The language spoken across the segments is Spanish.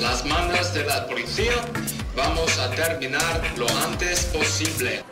las mandas de la policía, vamos a terminar lo antes posible.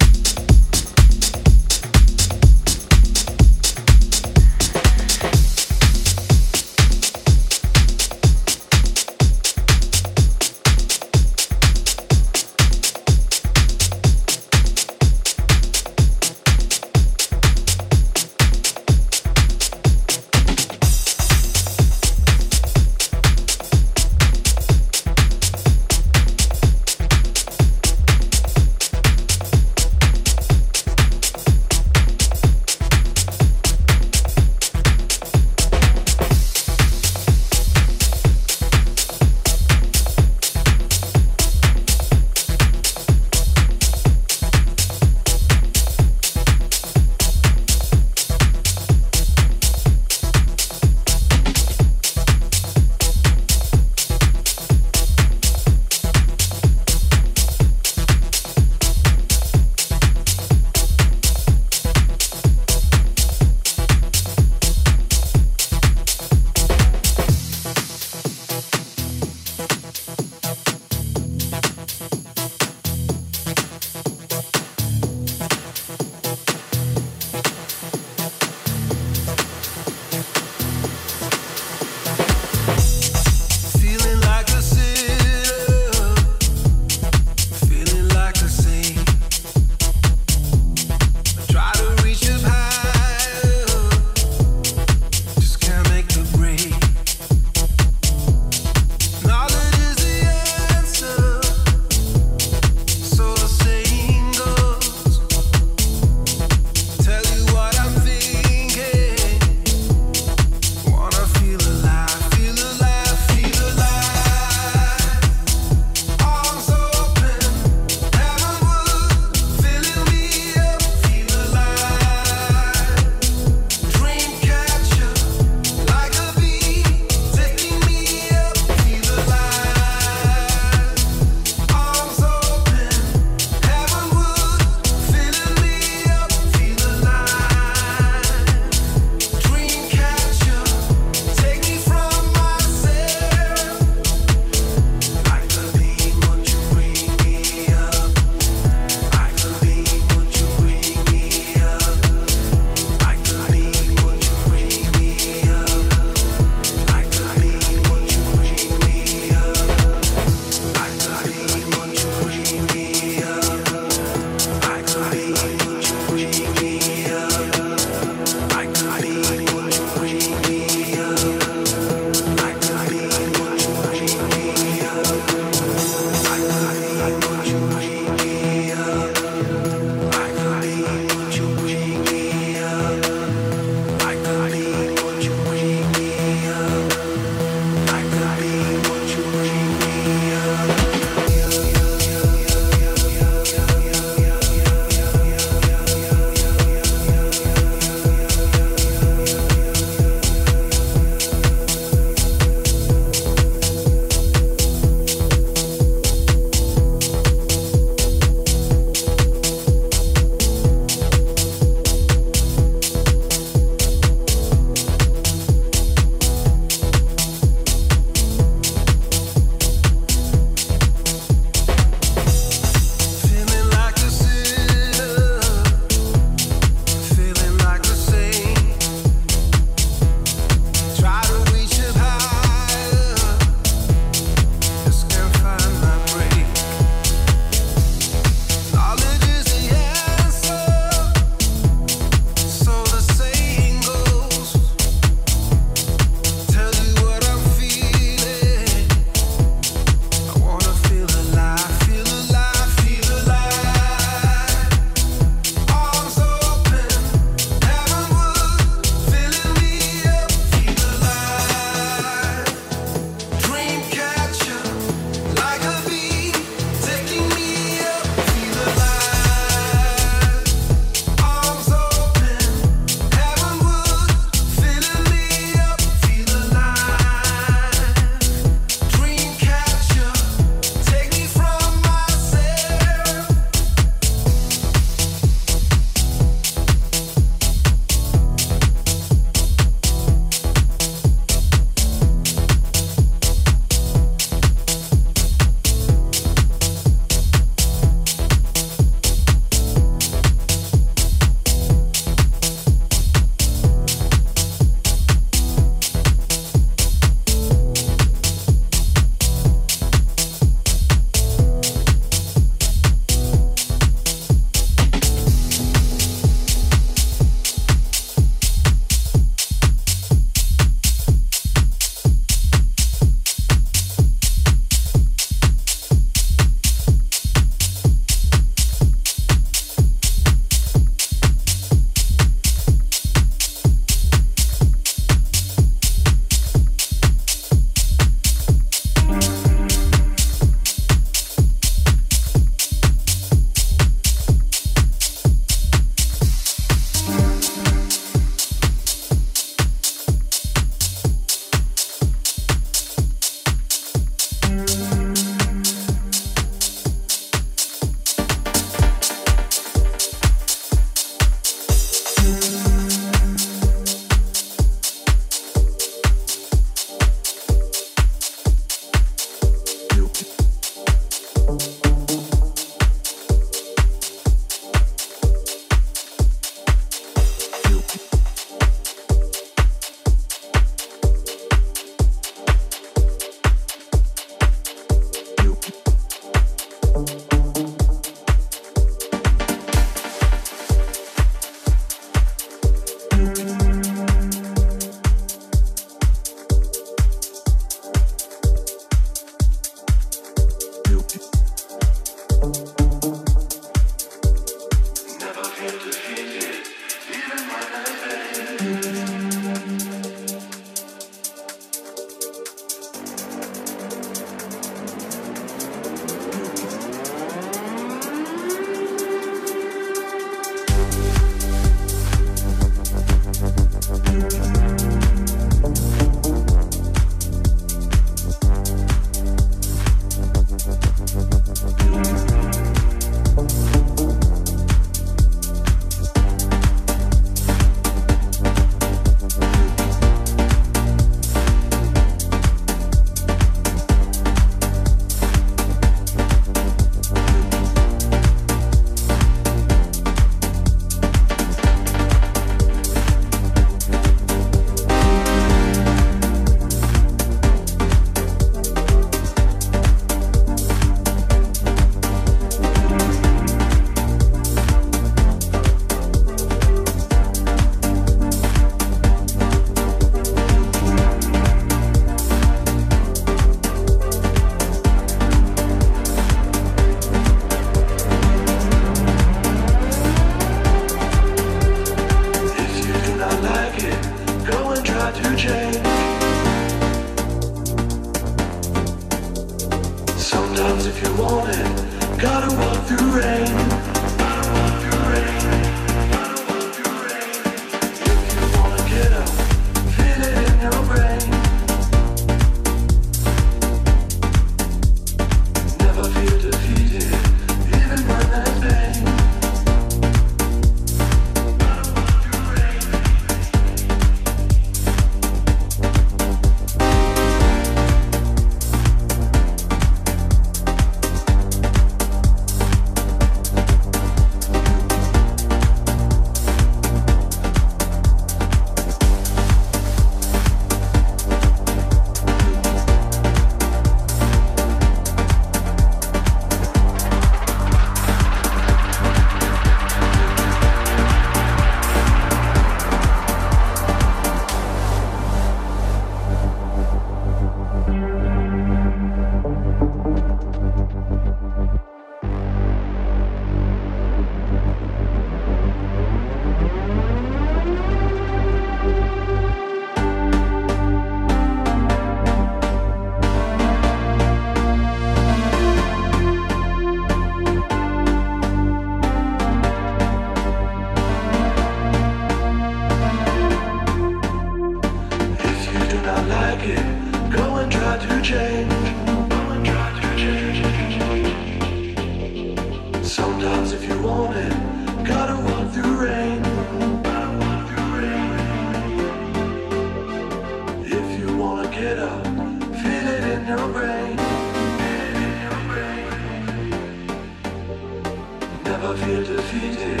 defeated,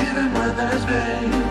even when there's pain.